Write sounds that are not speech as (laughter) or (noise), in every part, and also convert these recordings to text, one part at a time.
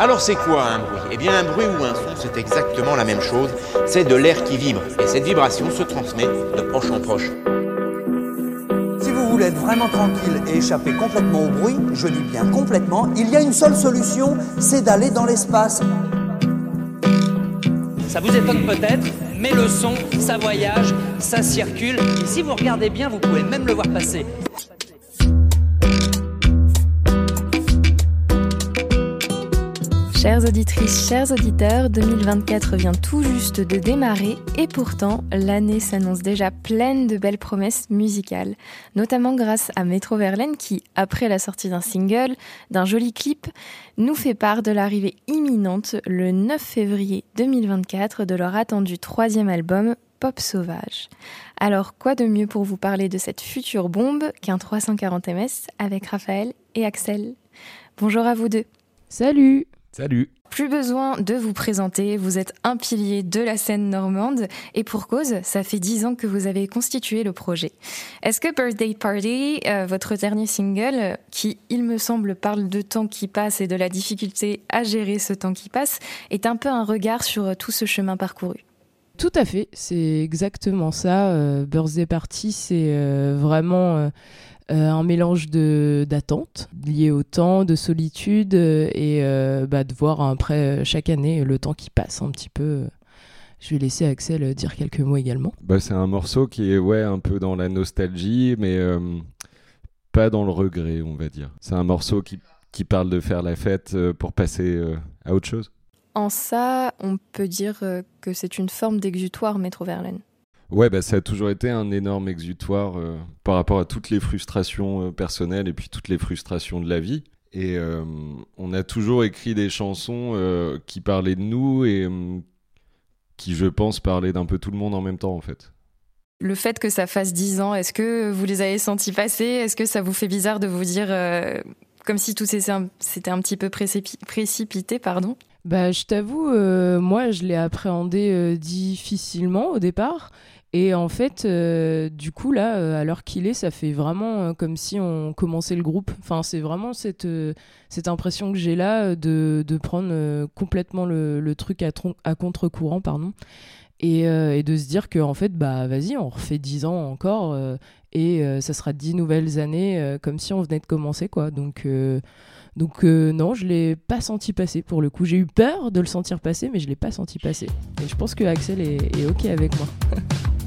Alors c'est quoi un bruit? Eh bien un bruit ou un son, c'est exactement la même chose. C'est de l'air qui vibre. Et cette vibration se transmet de proche en proche. Si vous voulez être vraiment tranquille et échapper complètement au bruit, je dis bien complètement, il y a une seule solution, c'est d'aller dans l'espace. Ça vous étonne peut-être, mais le son, ça voyage, ça circule. Et si vous regardez bien, vous pouvez même le voir passer. Auditrices, chers auditeurs, 2024 vient tout juste de démarrer et pourtant l'année s'annonce déjà pleine de belles promesses musicales, notamment grâce à Metro Verlaine qui, après la sortie d'un single, d'un joli clip, nous fait part de l'arrivée imminente le 9 février 2024 de leur attendu troisième album Pop Sauvage. Alors quoi de mieux pour vous parler de cette future bombe qu'un 340 ms avec Raphaël et Axel? Bonjour à vous deux. Salut Salut plus besoin de vous présenter, vous êtes un pilier de la scène normande et pour cause, ça fait dix ans que vous avez constitué le projet. Est-ce que Birthday Party, euh, votre dernier single, qui il me semble parle de temps qui passe et de la difficulté à gérer ce temps qui passe, est un peu un regard sur tout ce chemin parcouru? Tout à fait, c'est exactement ça. Euh, Birthday Party, c'est euh, vraiment euh, un mélange de d'attentes liées au temps, de solitude euh, et euh, bah, de voir après chaque année le temps qui passe un petit peu. Je vais laisser Axel dire quelques mots également. Bah, c'est un morceau qui est ouais un peu dans la nostalgie, mais pas dans le regret, on va dire. C'est un morceau qui, qui parle de faire la fête pour passer à autre chose. En ça, on peut dire que c'est une forme d'exutoire, Métro Verlaine. Ouais, bah, ça a toujours été un énorme exutoire euh, par rapport à toutes les frustrations euh, personnelles et puis toutes les frustrations de la vie. Et euh, on a toujours écrit des chansons qui parlaient de nous et qui, je pense, parlaient d'un peu tout le monde en même temps, en fait. Le fait que ça fasse dix ans, est-ce que vous les avez sentis passer? Est-ce que ça vous fait bizarre de vous dire comme si tout s'était un, un, petit peu précipité, pardon? Bah, je t'avoue, moi, je l'ai appréhendé difficilement au départ. Et en fait, euh, du coup, là, euh, à l'heure qu'il est, ça fait vraiment euh, comme si on commençait le groupe. Enfin, c'est vraiment cette, cette impression que j'ai là de, de prendre complètement le, truc à, contre-courant, pardon. Et, de se dire que, en fait, bah, vas-y, on refait 10 ans encore et ça sera 10 nouvelles années comme si on venait de commencer, quoi. Donc. Donc non, je l'ai pas senti passer pour le coup. J'ai eu peur de le sentir passer, mais je l'ai pas senti passer. Et je pense que Axel est ok avec moi. (laughs)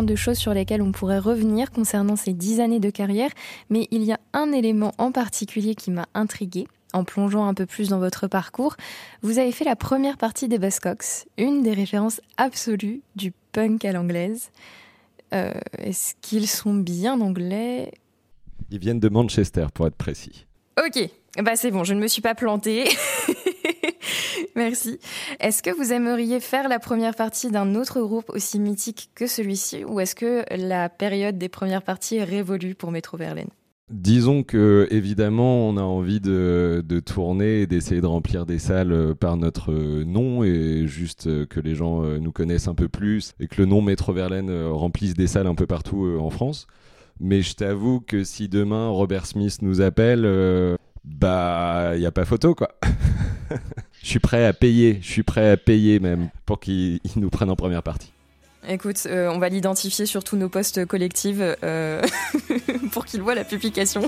énormément de choses sur lesquelles on pourrait revenir concernant ces dix années de carrière, mais il y a un élément en particulier qui m'a intriguée en plongeant un peu plus dans votre parcours. Vous avez fait la première partie des Buzzcocks, une des références absolues du punk à l'anglaise. Euh, est-ce qu'ils sont bien anglais? Ils viennent de Manchester, pour être précis. Ok, bah c'est bon, je ne me suis pas plantée. (laughs) Merci. Est-ce que vous aimeriez faire la première partie d'un autre groupe aussi mythique que celui-ci ou est-ce que la période des premières parties est révolue pour Metro Verlaine Disons que évidemment on a envie de, tourner et d'essayer de remplir des salles euh, par notre euh, nom et juste euh, que les gens nous connaissent un peu plus et que le nom Métro Verlaine remplisse des salles un peu partout en France. Mais je t'avoue que si demain Robert Smith nous appelle, bah il y a pas photo quoi. (laughs) je suis prêt à payer, je suis prêt à payer même pour qu'ils nous prennent en première partie. Écoute, euh, on va l'identifier sur tous nos postes collectifs euh, (laughs) pour qu'il voit la publication.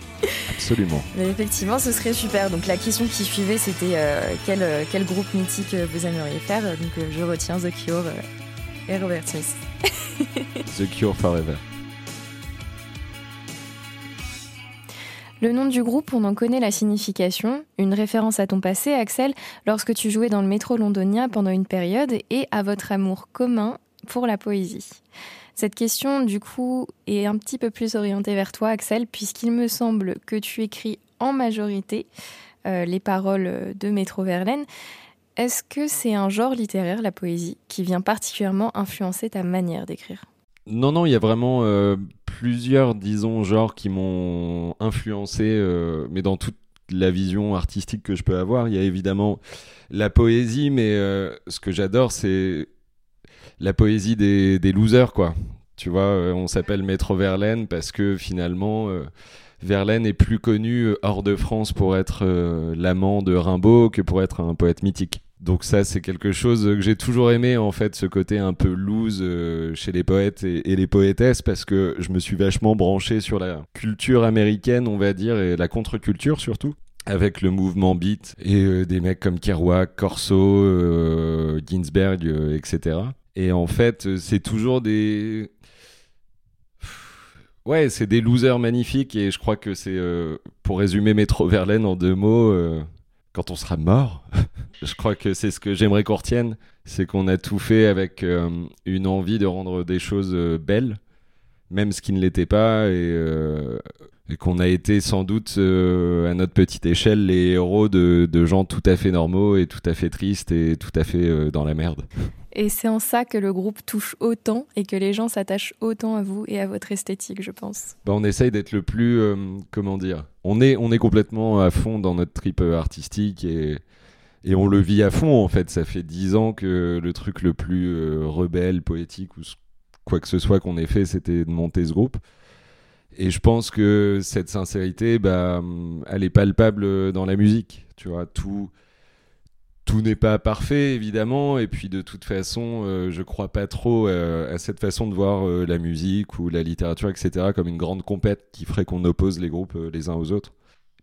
(laughs) Absolument. Mais effectivement, ce serait super. Donc la question qui suivait, c'était euh, quel, quel, groupe mythique vous aimeriez faire? Donc je retiens The Cure et Robert Smith. The Cure Forever. Le nom du groupe, on en connaît la signification, une référence à ton passé, Axel, lorsque tu jouais dans le métro londonien pendant une période, et à votre amour commun pour la poésie. Cette question, du coup, est un petit peu plus orientée vers toi, Axel, puisqu'il me semble que tu écris en majorité euh, les paroles de Métro Verlaine. Est-ce que c'est un genre littéraire, la poésie, qui vient particulièrement influencer ta manière d'écrire? Non, non, il y a vraiment euh, plusieurs, disons, genres qui m'ont influencé, euh, mais dans toute la vision artistique que je peux avoir. Il y a évidemment la poésie, mais ce que j'adore, c'est la poésie des, losers, quoi. Tu vois, euh, on s'appelle Maître Verlaine parce que finalement, euh, Verlaine est plus connu euh, hors de France pour être l'amant de Rimbaud que pour être un poète mythique. Donc ça, c'est quelque chose que j'ai toujours aimé, en fait, ce côté un peu loose chez les poètes et, les poétesses, parce que je me suis vachement branché sur la culture américaine, on va dire, et la contre-culture surtout avec le mouvement beat et des mecs comme Kerouac, Corso, Ginsberg, etc. Et en fait, euh, c'est toujours des. Ouais, c'est des losers magnifiques et je crois que c'est, euh, pour résumer Métro (laughs) Verlaine en deux mots, euh, quand on sera mort, (laughs) je crois que c'est ce que j'aimerais qu'on retienne, c'est qu'on a tout fait avec une envie de rendre des choses belles, même ce qui ne l'était pas, et, qu'on a été sans doute à notre petite échelle les héros de, de, gens tout à fait normaux et tout à fait tristes et tout à fait dans la merde. Et c'est en ça que le groupe touche autant et que les gens s'attachent autant à vous et à votre esthétique, je pense. Bah, on essaye d'être le plus, euh, comment dire, on est, on est complètement à fond dans notre trip euh, artistique et, et on le vit à fond en fait. Ça fait dix ans que le truc le plus euh, rebelle, poétique ou quoi que ce soit qu'on ait fait, c'était de monter ce groupe. Et je pense que cette sincérité, bah, elle est palpable dans la musique. Tu vois, tout tout n'est pas parfait évidemment et puis de toute façon euh, je crois pas trop euh, à cette façon de voir euh, la musique ou la littérature etc comme une grande compète qui ferait qu'on oppose les groupes les uns aux autres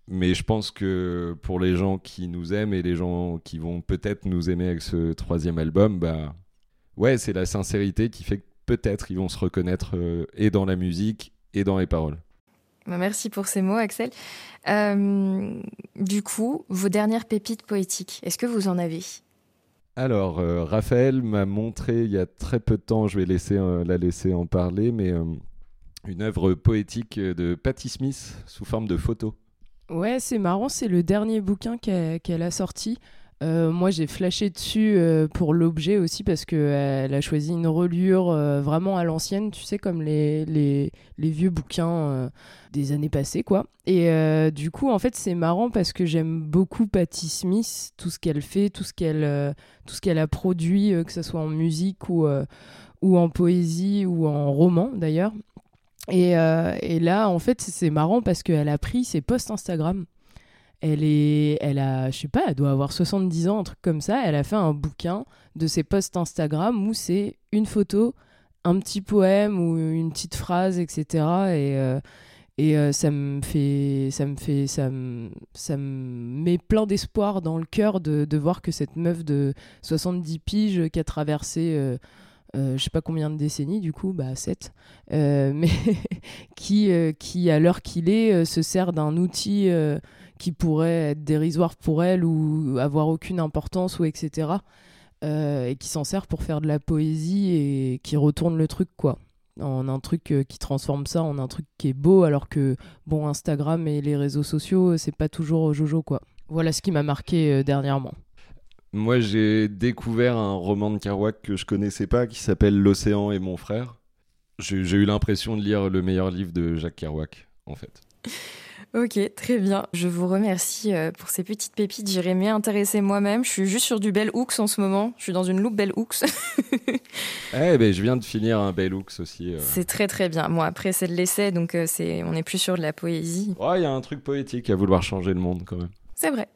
mais je pense que pour les gens qui nous aiment et les gens qui vont peut-être nous aimer avec ce troisième album bah ouais c'est la sincérité qui fait que peut-être ils vont se reconnaître et dans la musique et dans les paroles bah, Merci pour ces mots, Axel. Euh, du coup, vos dernières pépites poétiques, est-ce que vous en avez? Alors, euh, Raphaël m'a montré il y a très peu de temps, je vais laisser, euh, la laisser en parler, mais une œuvre poétique de Patti Smith sous forme de photo. Ouais, c'est marrant, c'est le dernier bouquin qu'elle a sorti. Euh, moi, j'ai flashé dessus euh, pour l'objet aussi parce qu'elle a choisi une reliure euh, vraiment à l'ancienne, tu sais, comme les, les, vieux bouquins des années passées, quoi. Et du coup, en fait, c'est marrant parce que j'aime beaucoup Patti Smith, tout ce qu'elle fait, tout ce qu'elle tout ce qu'elle a produit, que ce soit en musique ou, ou en poésie ou en roman d'ailleurs. Et, et là, en fait, c'est marrant parce qu'elle a pris ses posts Instagram elle est, elle a, je sais pas, elle doit avoir 70 ans, un truc comme ça. Elle a fait un bouquin de ses posts Instagram où c'est une photo, un petit poème ou une petite phrase, etc. Et, euh, euh, ça me fait, ça me fait, ça me, ça me met plein d'espoir dans le cœur de, voir que cette meuf de 70 piges qui a traversé je sais pas combien de décennies, du coup, bah 7, (laughs) mais qui, qui, à l'heure qu'il est, se sert d'un outil qui pourrait être dérisoire pour elle ou avoir aucune importance, ou etc. et qui s'en sert pour faire de la poésie et qui retourne le truc, quoi en un truc euh, qui transforme ça en un truc qui est beau, alors que bon, Instagram et les réseaux sociaux, euh, c'est pas toujours euh, Jojo quoi. Voilà ce qui m'a marqué dernièrement. Moi, j'ai découvert un roman de Kerouac que je connaissais pas qui s'appelle L'océan et mon frère. J'ai eu l'impression de lire le meilleur livre de Jacques Kerouac, en fait. (laughs) Ok, très bien. Je vous remercie euh, pour ces petites pépites. J'irai m'y intéresser moi-même. Je suis juste sur du Bell Hooks en ce moment. Je suis dans une loupe Bell Hooks. (laughs) eh ben, je viens de finir un Bell Hooks aussi. Euh. C'est très très bien. Moi, après, c'est de l'essai, donc euh, c'est on est plus sur de la poésie. Il y a un truc poétique à vouloir changer le monde quand même. C'est vrai.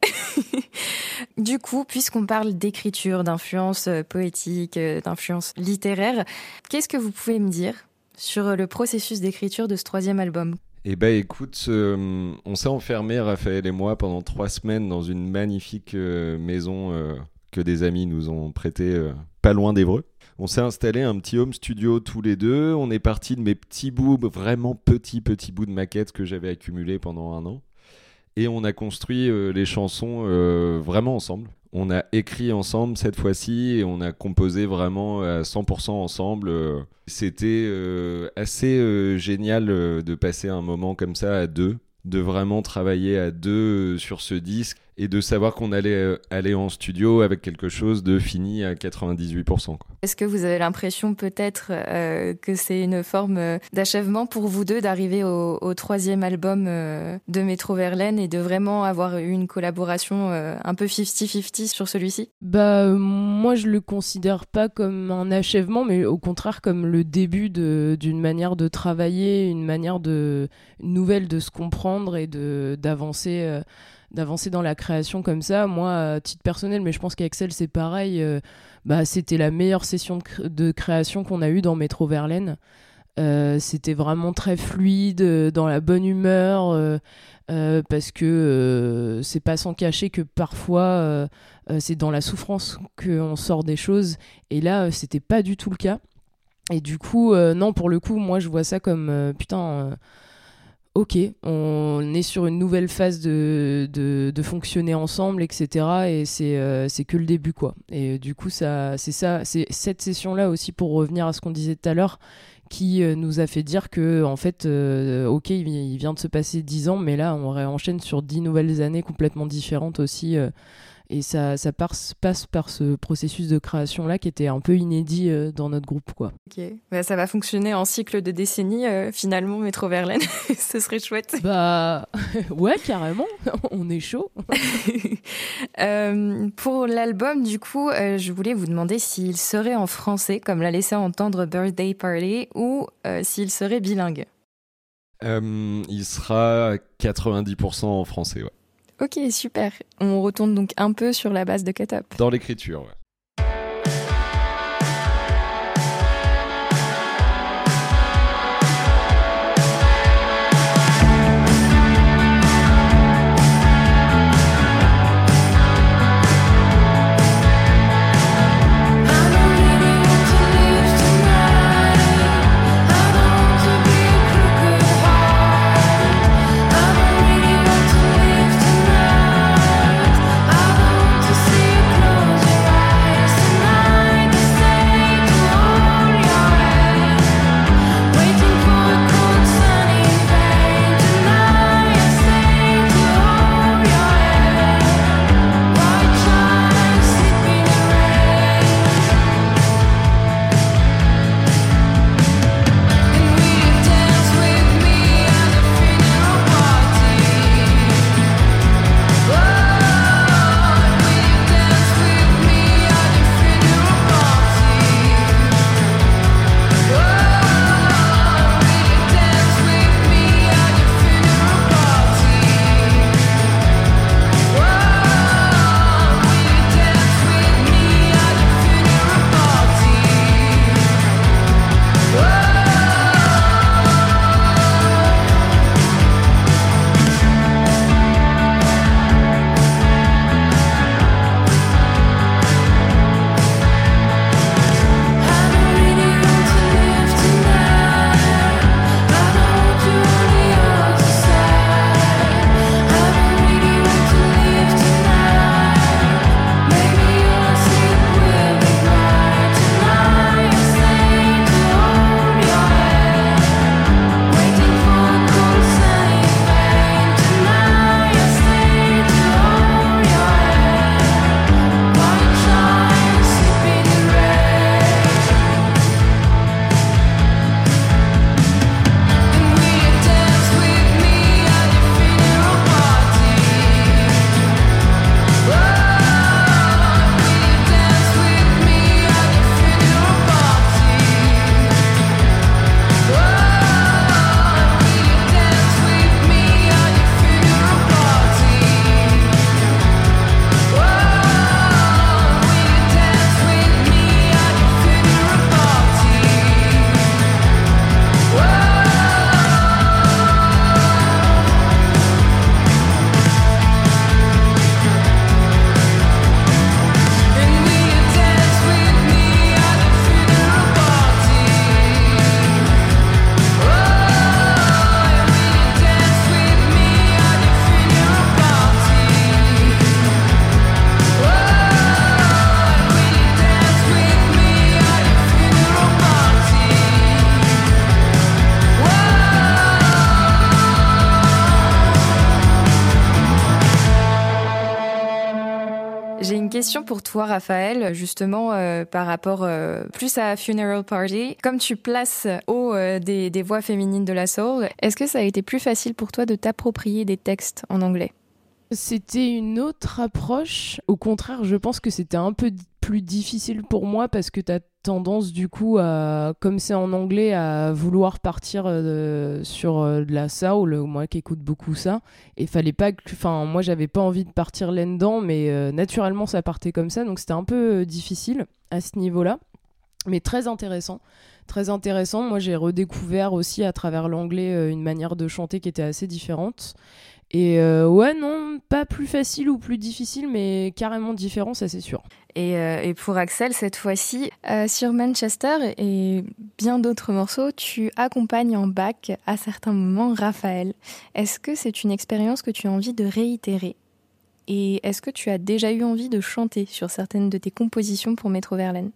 (laughs) du coup, puisqu'on parle d'écriture, d'influence poétique, d'influence littéraire, qu'est-ce que vous pouvez me dire sur le processus d'écriture de ce troisième album? Eh ben écoute, euh, on s'est enfermé, Raphaël et moi, pendant trois semaines dans une magnifique euh, maison euh, que des amis nous ont prêtée pas loin d'Evreux. On s'est installé un petit home studio tous les deux. On est parti de mes petits bouts, vraiment petits petits bouts de maquettes que j'avais accumulés pendant un an. Et on a construit les chansons vraiment ensemble. On a écrit ensemble cette fois-ci et on a composé vraiment à 100% ensemble. C'était euh, assez euh, génial euh, de passer un moment comme ça à deux, de vraiment travailler à deux sur ce disque et de savoir qu'on allait euh, aller en studio avec quelque chose de fini à 98%. Est-ce que vous avez l'impression peut-être euh, que c'est une forme euh, d'achèvement pour vous deux d'arriver au, troisième album de Métro Verlaine et de vraiment avoir eu une collaboration un peu 50-50 sur celui-ci? Bah moi je le considère pas comme un achèvement mais au contraire comme le début d'une manière de travailler, une manière de nouvelle de se comprendre et de d'avancer d'avancer dans la création comme ça. Moi, à titre personnel, mais je pense qu'Axel, c'est pareil. Euh, bah, c'était la meilleure session de, création qu'on a eue dans Métro Verlaine. Euh, c'était vraiment très fluide, euh, dans la bonne humeur, parce que c'est pas sans cacher que parfois c'est dans la souffrance qu'on sort des choses, et là c'était pas du tout le cas. Et du coup, non, pour le coup, moi je vois ça comme putain ok, on est sur une nouvelle phase de, de, fonctionner ensemble, etc. Et euh, c'est que le début, quoi. Et du coup, ça, c'est ça, c'est cette session-là aussi, pour revenir à ce qu'on disait tout à l'heure, qui euh, nous a fait dire que, en fait, euh, ok, il, vient de se passer 10 ans, mais là, on enchaîne sur 10 nouvelles années complètement différentes aussi. Et ça, ça passe, passe par ce processus de création-là qui était un peu inédit euh, dans notre groupe. Quoi. Ok, bah, ça va fonctionner en cycle de décennies euh, finalement, Métro Verlaine. (laughs) Ce serait chouette. Bah (laughs) ouais, carrément, (laughs) on est chaud. euh, pour l'album, du coup, euh, je voulais vous demander s'il serait en français, comme l'a laissé entendre Birthday Party, ou s'il serait bilingue. il sera 90% en français, ouais. Ok, super. On retourne donc un peu sur la base de Cut Dans l'écriture, ouais. Toi, Raphaël, justement euh, par rapport euh, plus à Funeral Party. Comme tu places haut des, des voix féminines de la soul, est-ce que ça a été plus facile pour toi de t'approprier des textes en anglais? C'était une autre approche. Au contraire, je pense que c'était un peu plus difficile pour moi parce que tu as tendance du coup à, comme c'est en anglais, à vouloir partir euh, sur euh, de la soul, moi qui écoute beaucoup ça. Et fallait pas enfin, moi j'avais pas envie de partir là-dedans, mais euh, naturellement ça partait comme ça, donc c'était un peu difficile à ce niveau-là, mais très intéressant. Très intéressant. Moi j'ai redécouvert aussi à travers l'anglais une manière de chanter qui était assez différente. Et euh, ouais, non, pas plus facile ou plus difficile, mais carrément différent, ça c'est sûr. Et, euh, et, pour Axel, cette fois-ci, euh, sur Manchester et bien d'autres morceaux, tu accompagnes en bac à certains moments Raphaël. Est-ce que c'est une expérience que tu as envie de réitérer? Et est-ce que tu as déjà eu envie de chanter sur certaines de tes compositions pour Métro Verlaine?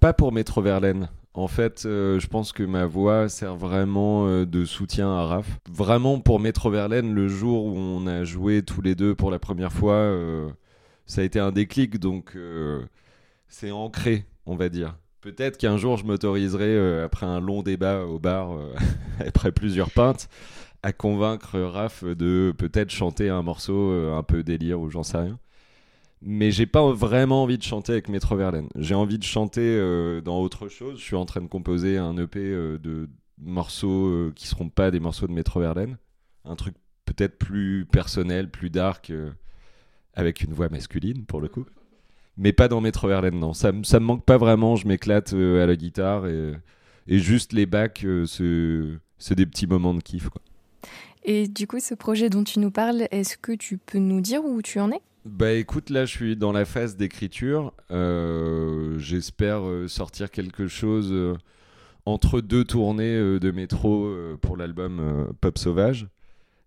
Pas pour Métro Verlaine. En fait, euh, je pense que ma voix sert vraiment euh, de soutien à Raph. Vraiment, pour Métro Verlaine, le jour où on a joué tous les deux pour la première fois, euh, ça a été un déclic, donc c'est ancré, on va dire. Peut-être qu'un jour, je m'autoriserai, après un long débat au bar, (laughs) après plusieurs pintes, à convaincre Raph de peut-être chanter un morceau un peu délire ou j'en sais rien mais j'ai pas vraiment envie de chanter avec Metro Verlaine. J'ai envie de chanter euh, dans autre chose. Je suis en train de composer un EP euh, de morceaux euh, qui seront pas des morceaux de Metro Verlaine. Un truc peut-être plus personnel, plus dark, avec une voix masculine pour le coup. Mais pas dans Metro Verlaine, non. Ça, ça me manque pas vraiment. Je m'éclate à la guitare et, et juste les bacs, c'est des petits moments de kiff. Quoi. Et du coup, ce projet dont tu nous parles, est-ce que tu peux nous dire où tu en es? Bah écoute, là je suis dans la phase d'écriture. Euh, j'espère euh, sortir quelque chose euh, entre deux tournées de métro pour l'album Pop Sauvage.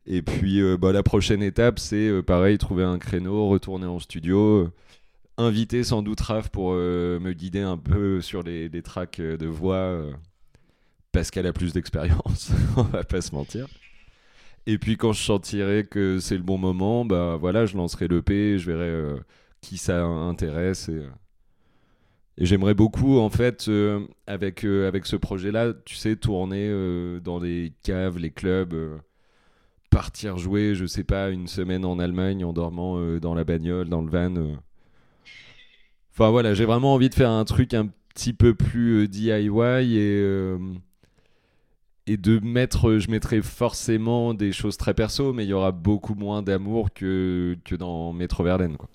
Et puis bah, la prochaine étape, c'est pareil, trouver un créneau, retourner en studio, inviter sans doute Raph pour me guider un peu sur les, les tracks de voix, parce qu'elle a plus d'expérience, (laughs) on va pas se mentir. Et puis quand je sentirai que c'est le bon moment, bah voilà, je lancerai l'EP, je verrai euh, qui ça intéresse. Et, euh, et j'aimerais beaucoup, en fait, euh, avec, avec ce projet-là, tu sais, tourner dans les caves, les clubs, partir jouer, je sais pas, une semaine en Allemagne en dormant dans la bagnole, dans le van. Enfin voilà, j'ai vraiment envie de faire un truc un petit peu plus DIY et et de mettre, je mettrai forcément des choses très perso, mais il y aura beaucoup moins d'amour que, dans Métro Verlaine. Quoi.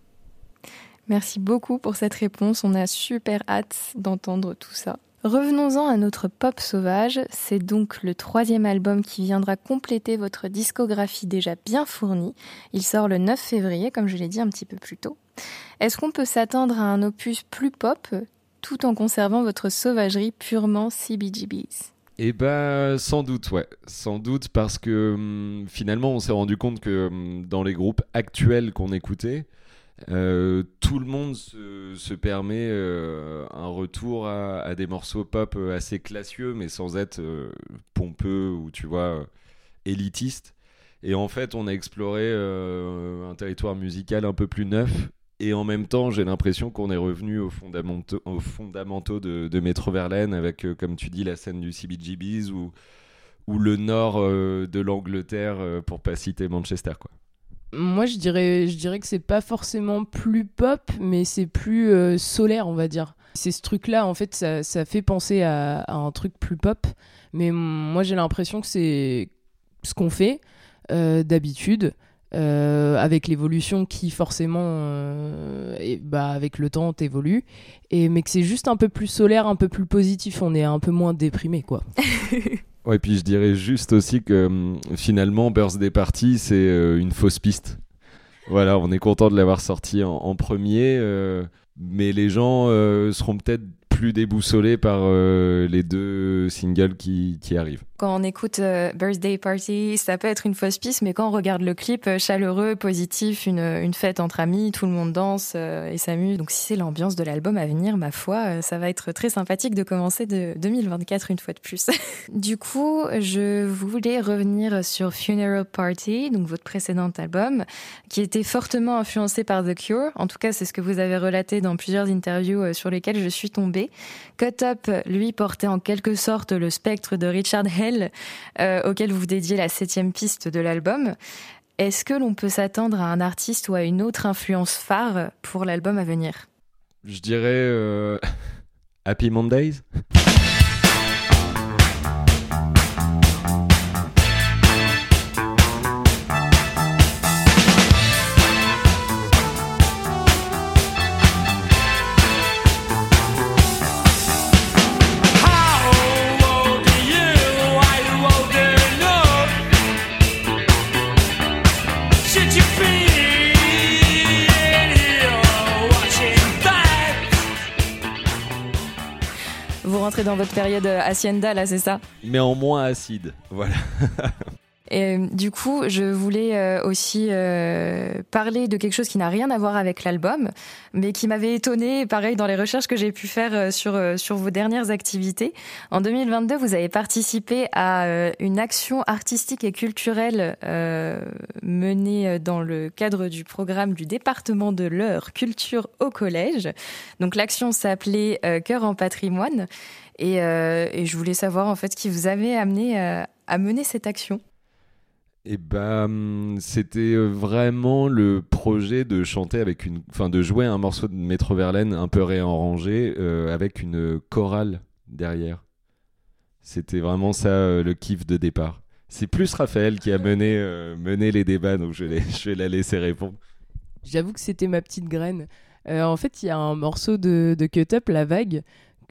Merci beaucoup pour cette réponse. On a super hâte d'entendre tout ça. Revenons-en à notre pop sauvage. C'est donc le troisième album qui viendra compléter votre discographie déjà bien fournie. Il sort le 9 février, comme je l'ai dit un petit peu plus tôt. Est-ce qu'on peut s'attendre à un opus plus pop tout en conservant votre sauvagerie purement CBGBs eh ben, sans doute, ouais. Sans doute parce que hum, finalement, on s'est rendu compte que hum, dans les groupes actuels qu'on écoutait, euh, tout le monde se, permet euh, un retour à, des morceaux pop euh, assez classieux, mais sans être pompeux ou, tu vois, élitiste. Et en fait, on a exploré un territoire musical un peu plus neuf et en même temps, j'ai l'impression qu'on est revenu aux fondamentaux, aux fondamentaux de, de Metro Verlaine avec, euh, comme tu dis, la scène du CBGBs ou, le nord euh, de l'Angleterre, euh, pour pas citer Manchester. Quoi. Moi, je dirais, je dirais que c'est pas forcément plus pop, mais c'est plus solaire, on va dire. C'est ce truc-là, en fait, ça, fait penser à, un truc plus pop. Mais moi, j'ai l'impression que c'est ce qu'on fait d'habitude. Euh, avec l'évolution qui forcément euh, et, bah, avec le temps t'évolue. Et mais que c'est juste un peu plus solaire un peu plus positif. On est un peu moins déprimé quoi. (laughs) Ouais puis je dirais juste aussi que hum, finalement Birthday Party c'est euh, une fausse piste. Voilà on est content de l'avoir sorti en, premier mais les gens seront peut-être plus déboussolés par les deux singles qui, qui arrivent Quand on écoute euh, Birthday Party, ça peut être une fausse piste, mais quand on regarde le clip, euh, chaleureux, positif, une, fête entre amis, tout le monde danse euh, et s'amuse. Donc si c'est l'ambiance de l'album à venir, ma foi, ça va être très sympathique de commencer de 2024 une fois de plus. (laughs) du coup, je voulais revenir sur Funeral Party, donc votre précédent album, qui était fortement influencé par The Cure. En tout cas, c'est ce que vous avez relaté dans plusieurs interviews sur lesquelles je suis tombée. Cut Up, lui, portait en quelque sorte le spectre de Richard Hell euh, auquel vous dédiez la septième piste de l'album. Est-ce que l'on peut s'attendre à un artiste ou à une autre influence phare pour l'album à venir? Je dirais euh, (laughs) Happy Mondays. Dans votre période Hacienda, là, c'est ça? Mais en moins acide, voilà. (laughs) Et euh, du coup, je voulais euh, aussi parler de quelque chose qui n'a rien à voir avec l'album, mais qui m'avait étonné, pareil, dans les recherches que j'ai pu faire sur, sur vos dernières activités. En 2022, vous avez participé à une action artistique et culturelle menée dans le cadre du programme du département de l'Eure Culture au collège. Donc l'action s'appelait Cœur en patrimoine. Euh, et, je voulais savoir en fait ce qui vous avait amené euh, à mener cette action. Et ben, c'était euh, vraiment le projet de chanter avec une, enfin de jouer un morceau de Métro Verlaine un peu réarrangé avec une chorale derrière. C'était vraiment ça le kiff de départ. C'est plus Raphaël qui a mené, mené les débats, donc je vais, (laughs) je vais la laisser répondre. J'avoue que c'était ma petite graine. en fait, il y a un morceau de, de Cut Up, La Vague,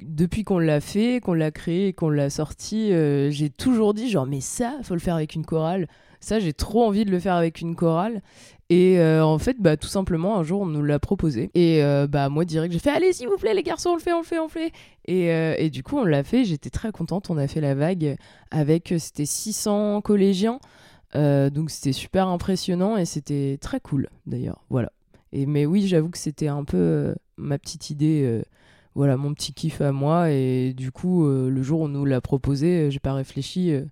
depuis qu'on l'a fait, qu'on l'a créé, qu'on l'a sorti, euh, j'ai toujours dit genre mais ça, faut le faire avec une chorale. Ça, j'ai trop envie de le faire avec une chorale. Et euh, en fait, bah tout simplement un jour on nous l'a proposé. Et euh, bah moi direct j'ai fait allez s'il vous plaît les garçons on le fait, on le fait, on le fait. Et, et du coup on l'a fait. J'étais très contente. On a fait la vague avec c'était 600 collégiens. donc c'était super impressionnant et c'était très cool d'ailleurs. Voilà. Et mais oui j'avoue que c'était un peu ma petite idée voilà mon petit kiff à moi et du coup euh, le jour où on nous l'a proposé euh, j'ai pas réfléchi euh,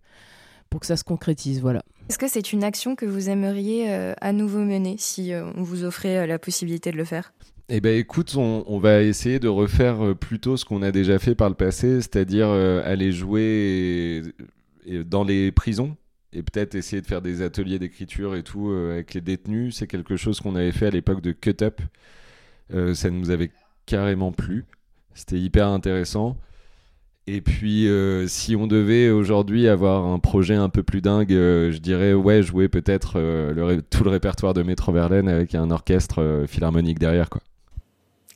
pour que ça se concrétise voilà est-ce que c'est une action que vous aimeriez à nouveau mener si on vous offrait la possibilité de le faire? Eh ben écoute, on, va essayer de refaire plutôt ce qu'on a déjà fait par le passé, c'est-à-dire aller jouer dans les prisons et peut-être essayer de faire des ateliers d'écriture et tout avec les détenus. C'est quelque chose qu'on avait fait à l'époque de Cut Up. ça nous avait carrément plu. C'était hyper intéressant. Et puis, euh, si on devait aujourd'hui avoir un projet un peu plus dingue, euh, je dirais, ouais, jouer peut-être euh, tout le répertoire de Métro Verlaine avec un orchestre philharmonique derrière, quoi.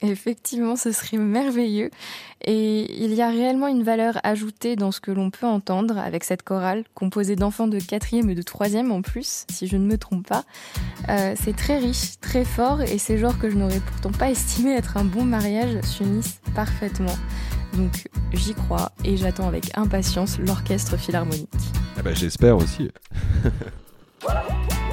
Effectivement, ce serait merveilleux. Et il y a réellement une valeur ajoutée dans ce que l'on peut entendre avec cette chorale, composée d'enfants de quatrième et de troisième en plus, si je ne me trompe pas. Euh, c'est très riche, très fort, et ces genres que je n'aurais pourtant pas estimé être un bon mariage s'unissent parfaitement. Donc j'y crois et j'attends avec impatience l'orchestre philharmonique. Ah bah, j'espère aussi. (laughs)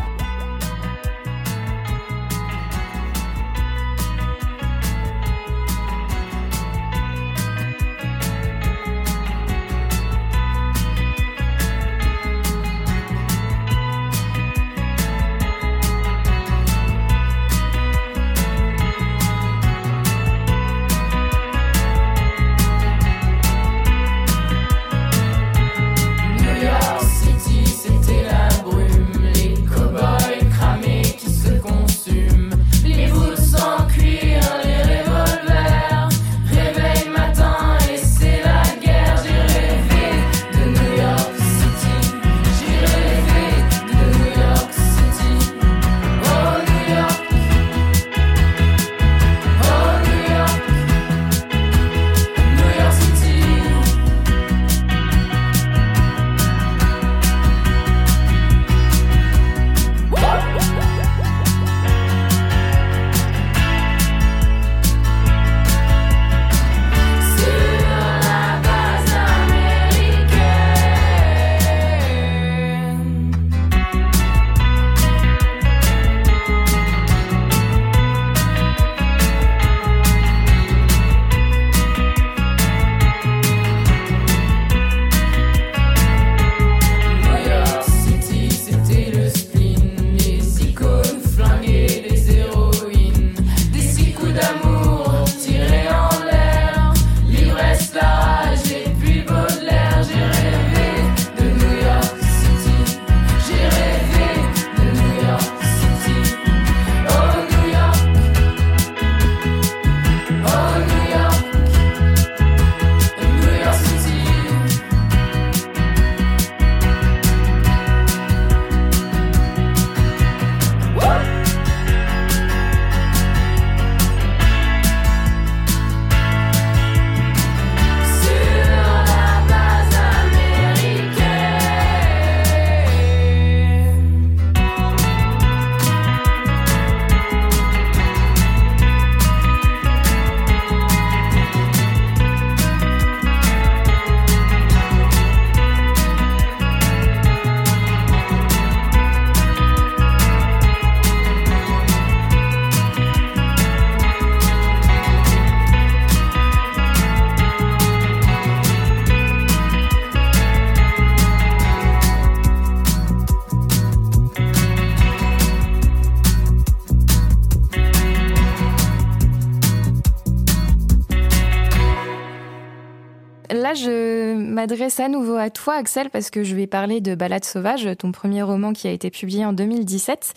je m'adresse à nouveau à toi, Axel, parce que je vais parler de Balade sauvage, ton premier roman qui a été publié en 2017.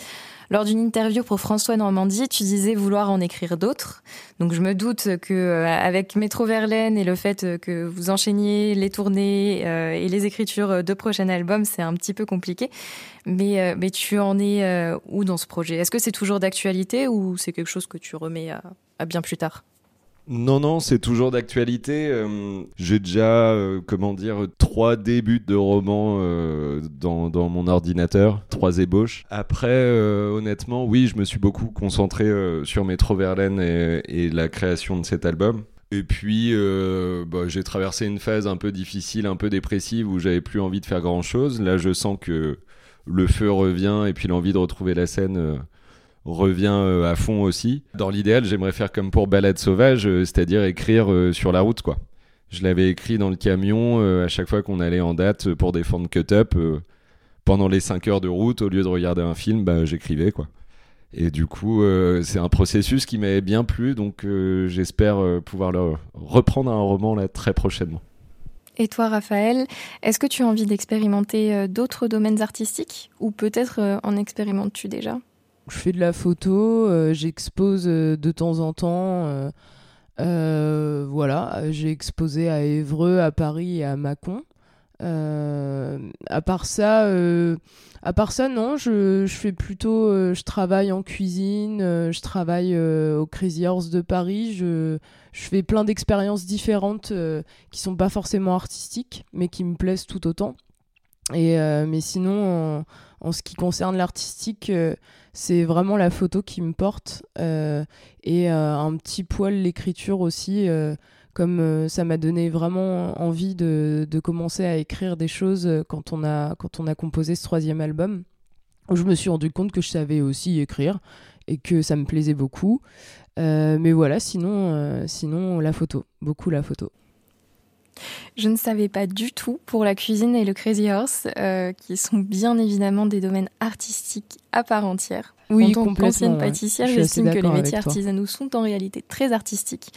Lors d'une interview pour François Normandie, tu disais vouloir en écrire d'autres. Donc je me doute que euh, avec Métro Verlaine et le fait que vous enchaîniez les tournées euh, et les écritures de prochains albums, c'est un petit peu compliqué. Mais, euh, mais tu en es où dans ce projet? Est-ce que c'est toujours d'actualité ou c'est quelque chose que tu remets à bien plus tard? Non, non, c'est toujours d'actualité. Euh, j'ai déjà, euh, comment dire, trois débuts de romans euh, dans, mon ordinateur, trois ébauches. Après, honnêtement, oui, je me suis beaucoup concentré sur Métro Verlaine et, la création de cet album. Et puis, bah, j'ai traversé une phase un peu difficile, un peu dépressive, où j'avais plus envie de faire grand-chose. Là, je sens que le feu revient et puis l'envie de retrouver la scène revient euh, à fond aussi. Dans l'idéal, j'aimerais faire comme pour Balade sauvage, euh, c'est-à-dire écrire euh, sur la route, quoi. Je l'avais écrit dans le camion à chaque fois qu'on allait en date pour défendre Cut Up. pendant les 5 heures de route, au lieu de regarder un film, bah, j'écrivais, quoi. Et du coup, c'est un processus qui m'avait bien plu, donc j'espère pouvoir le reprendre un roman là très prochainement. Et toi, Raphaël, est-ce que tu as envie d'expérimenter d'autres domaines artistiques ou peut-être en expérimentes-tu déjà? Je fais de la photo, euh, j'expose euh, de temps en temps. Euh, voilà, j'ai exposé à Évreux, à Paris et à Mâcon. à part ça, à part ça, non, je, je fais plutôt, je travaille en cuisine, je travaille au Crazy Horse de Paris, je, je fais plein d'expériences différentes qui sont pas forcément artistiques, mais qui me plaisent tout autant. Et mais sinon, en ce qui concerne l'artistique, c'est vraiment la photo qui me porte euh, et euh, un petit poil l'écriture aussi euh, comme ça m'a donné vraiment envie de, commencer à écrire des choses quand on a quand on a composé ce troisième album je me suis rendu compte que je savais aussi écrire et que ça me plaisait beaucoup. Mais voilà sinon sinon la photo beaucoup la photo je ne savais pas du tout pour la cuisine et le Crazy Horse, euh, qui sont bien évidemment des domaines artistiques à part entière. Oui, en tant qu'ancienne pâtissière, j'estime que les métiers artisanaux sont en réalité très artistiques.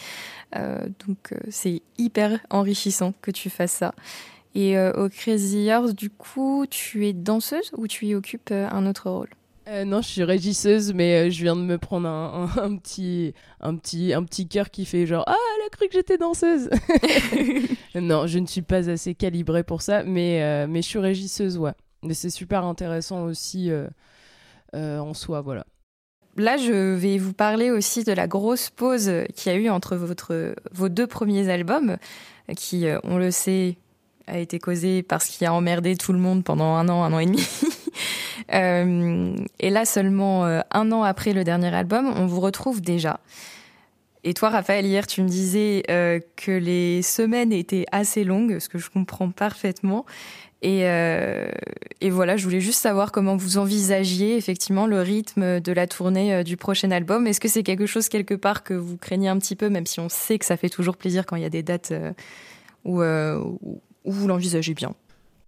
Euh, donc euh, c'est hyper enrichissant que tu fasses ça. Et au Crazy Horse, du coup, tu es danseuse ou tu y occupes un autre rôle? Euh, non, je suis régisseuse, mais euh, je viens de me prendre un, petit, un petit, un petit cœur qui fait genre ah elle a cru que j'étais danseuse. (laughs) non, je ne suis pas assez calibrée pour ça, mais euh, mais je suis régisseuse, ouais. Mais c'est super intéressant aussi en soi, voilà. Là, je vais vous parler aussi de la grosse pause qu'il y a eu entre votre, vos deux premiers albums, qui, on le sait, a été causée parce qu'il a emmerdé tout le monde pendant un an, un an et demi. (laughs) Euh, et là, seulement euh, un an après le dernier album, on vous retrouve déjà. Et toi, Raphaël, hier, tu me disais euh, que les semaines étaient assez longues, ce que je comprends parfaitement. Et, voilà, je voulais juste savoir comment vous envisagiez effectivement le rythme de la tournée du prochain album. Est-ce que c'est quelque chose quelque part que vous craignez un petit peu, même si on sait que ça fait toujours plaisir quand il y a des dates où, vous l'envisagez bien?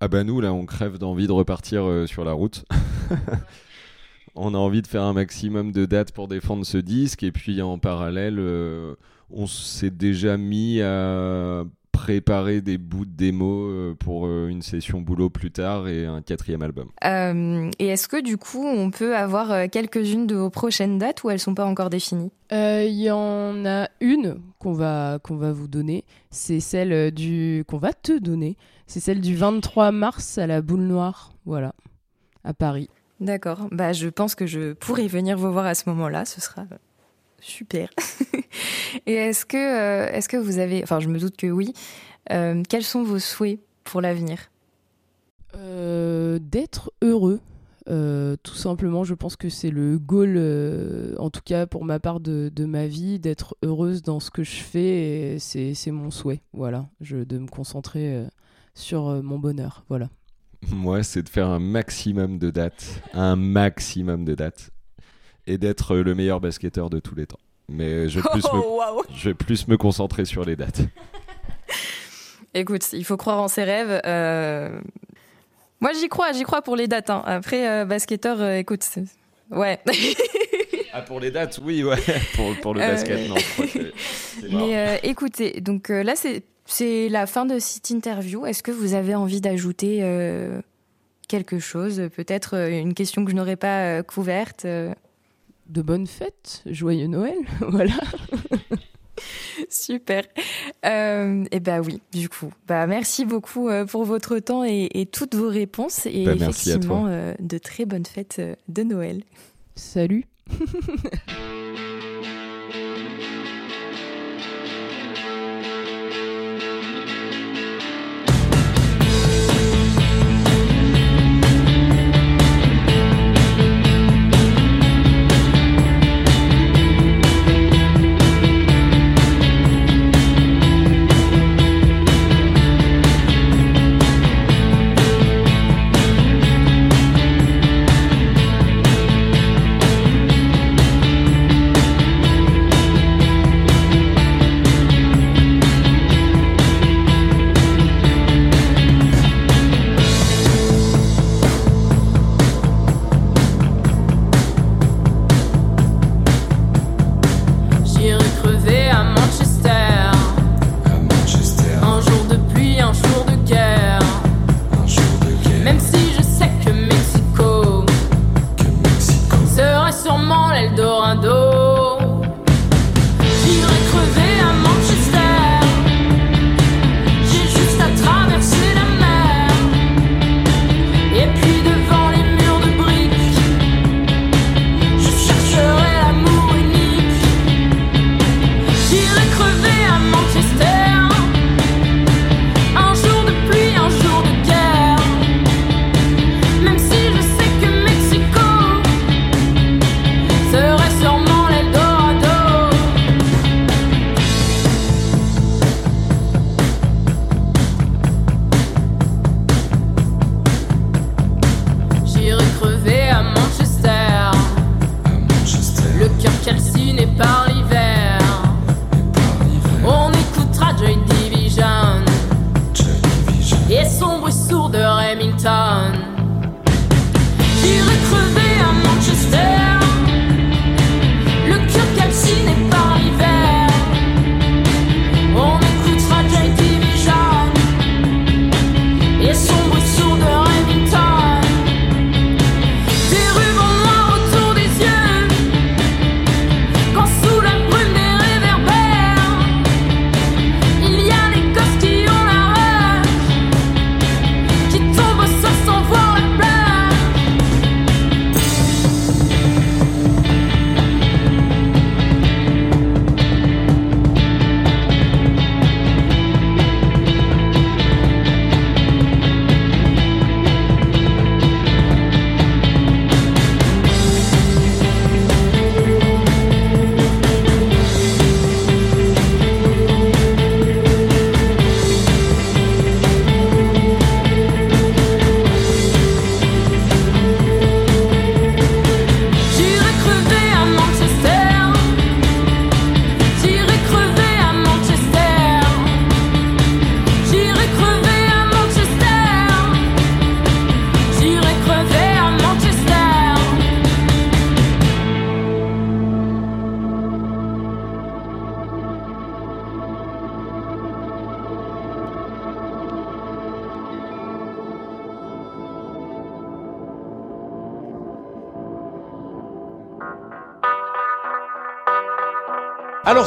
Ah bah nous là on crève d'envie de repartir euh, sur la route. (laughs) on a envie de faire un maximum de dates pour défendre ce disque et puis en parallèle euh, on s'est déjà mis à préparer des bouts de démo euh, pour une session boulot plus tard et un quatrième album. et est-ce que du coup on peut avoir quelques-unes de vos prochaines dates ou elles sont pas encore définies? Il y en a une qu'on va, qu'on va vous donner, c'est celle du qu'on va te donner. C'est celle du 23 mars à la Boule Noire, voilà, à Paris. D'accord. Bah, je pense que je pourrais venir vous voir à ce moment-là. Ce sera super. (laughs) Et est-ce que, euh, est-ce que vous avez, enfin, je me doute que oui. Euh, quels sont vos souhaits pour l'avenir? Euh, D'être heureux. tout simplement, je pense que c'est le goal, en tout cas pour ma part de, de ma vie, d'être heureuse dans ce que je fais. C'est mon souhait, voilà, je, de me concentrer sur euh, mon bonheur. Voilà. Moi, c'est de faire un maximum de dates, un maximum de dates, et d'être le meilleur basketteur de tous les temps. Mais je vais plus, me, je vais plus me concentrer sur les dates. (laughs) Écoute, il faut croire en ses rêves. Euh, moi, j'y crois, j'y crois pour les dates. Hein. Après, euh, basketteur, écoute, ouais. (laughs) ah, pour les dates, oui, ouais. (laughs) pour, pour le basket, non. Mais écoutez, donc là, c'est la fin de cette interview. Est-ce que vous avez envie d'ajouter euh, quelque chose Peut-être euh, une question que je n'aurais pas euh, couverte De bonnes fêtes, joyeux Noël, (laughs) voilà. (laughs) Super. Euh, et bah oui, du coup. Bah merci beaucoup pour votre temps et, et toutes vos réponses et Bah, effectivement de très bonnes fêtes de Noël. Salut. (laughs)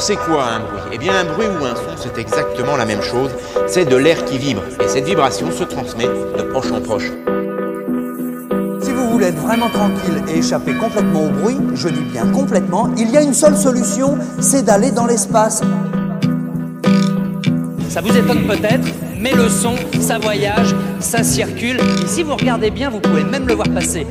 Alors c'est quoi un bruit? Eh bien un bruit ou un son, c'est exactement la même chose. C'est de l'air qui vibre. Et cette vibration se transmet de proche en proche. Si vous voulez être vraiment tranquille et échapper complètement au bruit, je dis bien complètement, il y a une seule solution, c'est d'aller dans l'espace. Ça vous étonne peut-être, mais le son, ça voyage, ça circule. Et si vous regardez bien, vous pouvez même le voir passer.